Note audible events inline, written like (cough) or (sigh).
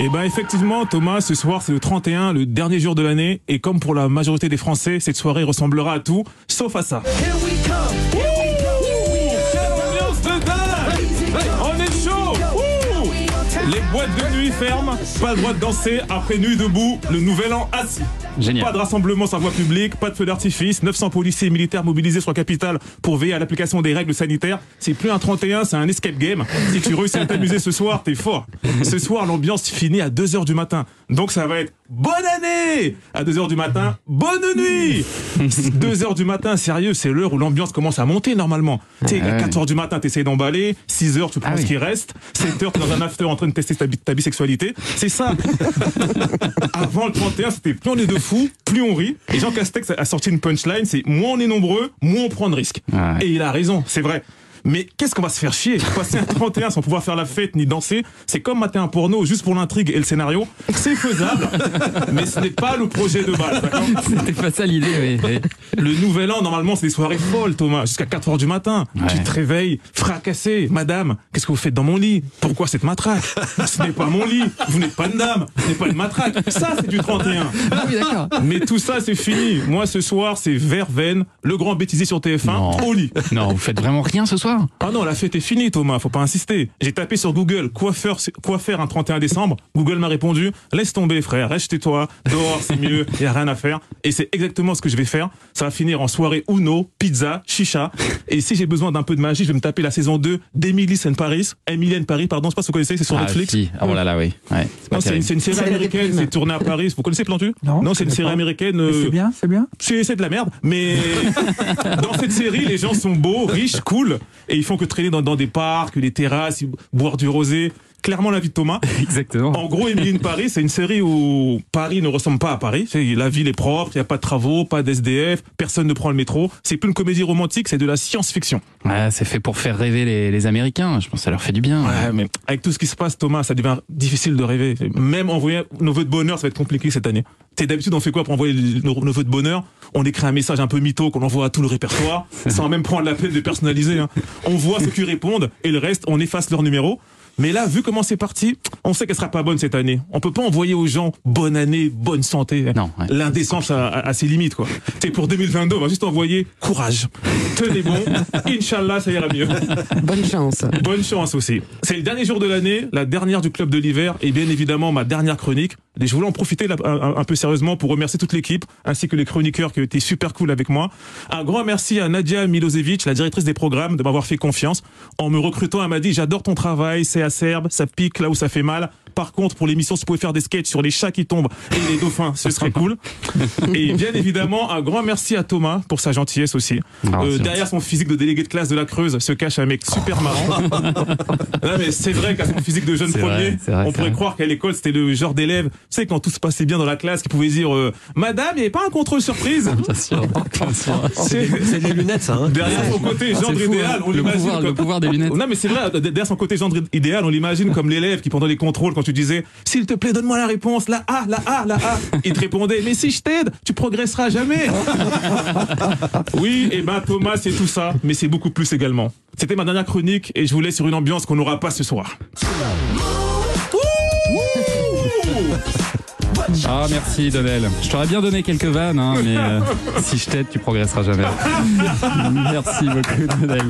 Eh ben effectivement, Thomas, ce soir c'est le 31, le dernier jour de l'année, et comme pour la majorité des Français, cette soirée ressemblera à tout, sauf à ça. Ambiance de dingue. On est chaud Les boîtes de nuit ferment, pas le droit de danser après nuit debout, le nouvel an assis. Génial. Pas de rassemblement sans voie publique, pas de feu d'artifice, 900 policiers et militaires mobilisés sur la capitale pour veiller à l'application des règles sanitaires. C'est plus un 31, c'est un escape game. Si tu réussis à t'amuser ce soir, t'es fort. Ce soir, l'ambiance finit à 2h du matin. Donc ça va être bonne année À 2h du matin, bonne nuit (laughs) 2h du matin, sérieux, c'est l'heure où l'ambiance commence à monter normalement. Tu sais, à 4h du matin, t'essayes d'emballer, 6h, tu prends Ah ce oui. qui reste, 7h, t'es dans un after en train de tester ta, bi- ta bisexualité. C'est ça (laughs) Avant le 31, c'était plus on est de fous, plus on rit. Et Jean Castex a sorti une punchline, c'est moins on est nombreux, moins on prend de risques. Ouais. Et il a raison, c'est vrai. Mais qu'est-ce qu'on va se faire chier? Passer un 31 sans pouvoir faire la fête ni danser, c'est comme mater un porno juste pour l'intrigue et le scénario. C'est faisable, (laughs) mais ce n'est pas le projet de base. C'était pas ça l'idée, oui. le nouvel an, normalement, c'est des soirées folles, Thomas, jusqu'à 4 heures du matin. Ouais. Tu te réveilles, fracassé. Madame, qu'est-ce que vous faites dans mon lit? Pourquoi cette matraque? Ce n'est pas mon lit. Vous n'êtes pas une dame. Ce n'est pas une matraque. Ça, c'est du 31. Ah oui. Mais tout ça, c'est fini. Moi, ce soir, c'est Verveine, le grand bêtisier sur TF1, Non. au lit. Non, vous faites vraiment rien ce soir? Ah non, la fête est finie, Thomas, faut pas insister. J'ai tapé sur Google quoi faire, quoi faire un 31 décembre. Google m'a répondu laisse tomber, frère, reste chez toi, dehors, c'est mieux, y a rien à faire. Et c'est exactement ce que je vais faire. Ça va finir en soirée Uno, pizza, chicha. Et si j'ai besoin d'un peu de magie, je vais me taper la saison 2 d'Emily in Paris. Emily in Paris, pardon, je sais pas si vous connaissez, c'est sur Ah Netflix. si, oh là là, oui. Ouais, c'est pas Non, c'est une, série américaine, c'est tourné à Paris. Vous connaissez Plantu? Non, Non, c'est une série pas. américaine. Euh, C'est bien, c'est bien. c'est c'est de la merde, mais (laughs) (laughs) dans cette série, les gens sont beaux, riches, cool, et ils font que traîner dans, dans des parcs, les terrasses, boire du rosé. Clairement la vie de Thomas. (laughs) Exactement. En gros, Emily in Paris, c'est une série où Paris ne ressemble pas à Paris. La ville est propre, il n'y a pas de travaux, pas d'SDF, personne ne prend le métro. C'est plus une comédie romantique, c'est de la science-fiction. Ouais, c'est fait pour faire rêver les, les Américains. Je pense que ça leur fait du bien. Ouais, mais avec tout ce qui se passe, Thomas, ça devient difficile de rêver. Même envoyer nos vœux de bonheur, ça va être compliqué cette année. T'es d'habitude, on fait quoi pour envoyer nos, nos vœux de bonheur? On écrit un message un peu mytho qu'on envoie à tout le répertoire, (laughs) sans même prendre la peine de personnaliser. hein. On voit ceux qui répondent et le reste, on efface leur numéro. Mais là, vu comment c'est parti, on sait qu'elle sera pas bonne cette année. On peut pas envoyer aux gens bonne année, bonne santé. Non, ouais. L'indécence a, a- a ses limites, quoi. C'est pour 2022, on va juste envoyer courage. Tenez bon. (laughs) Inch'Allah, ça ira mieux. Bonne chance. Bonne chance aussi. C'est le dernier jour de l'année, la dernière du club de l'hiver et bien évidemment ma dernière chronique. Et je voulais en profiter un, un peu sérieusement pour remercier toute l'équipe ainsi que les chroniqueurs qui ont été super cool avec moi. Un grand merci à Nadia Milosevic, la directrice des programmes, de m'avoir fait confiance. En me recrutant, elle m'a dit j'adore ton travail, c'est acerbe, ça pique là où ça fait mal. Par contre, pour l'émission, si vous pouvez faire des sketchs sur les chats qui tombent et les dauphins, ce serait cool. Et bien évidemment, un grand merci à Thomas pour sa gentillesse aussi. Ah, Euh, derrière son physique de délégué de classe de la Creuse se cache un mec super marrant. non mais c'est vrai qu'à son physique de jeune premier, vrai, c'est vrai, on pourrait vrai. croire qu'à l'école c'était le genre d'élève, tu sais quand tout se passait bien dans la classe, qui pouvait dire euh, Madame, il n'y avait pas un contrôle surprise? C'est- des lunettes, ça. Hein Derrière son côté Ah, gendre c'est fou, idéal, hein. on le l'imagine comme- le pouvoir des lunettes. non mais c'est vrai, derrière son côté gendre idéal, on l'imagine comme l'élève qui pendant les contrôles, quand tu disais S'il te plaît, donne-moi la réponse, la A, la A, la A, il te répondait Mais si je t'aide, tu progresseras jamais. (laughs) oui, et ben Thomas, c'est tout ça, mais c'est beaucoup plus également. C'était ma dernière chronique et je vous laisse sur une ambiance qu'on n'aura pas ce soir. Ah merci Donel. Je t'aurais bien donné quelques vannes, hein, mais euh, si je t'aide, tu progresseras jamais. (laughs) merci beaucoup Donel.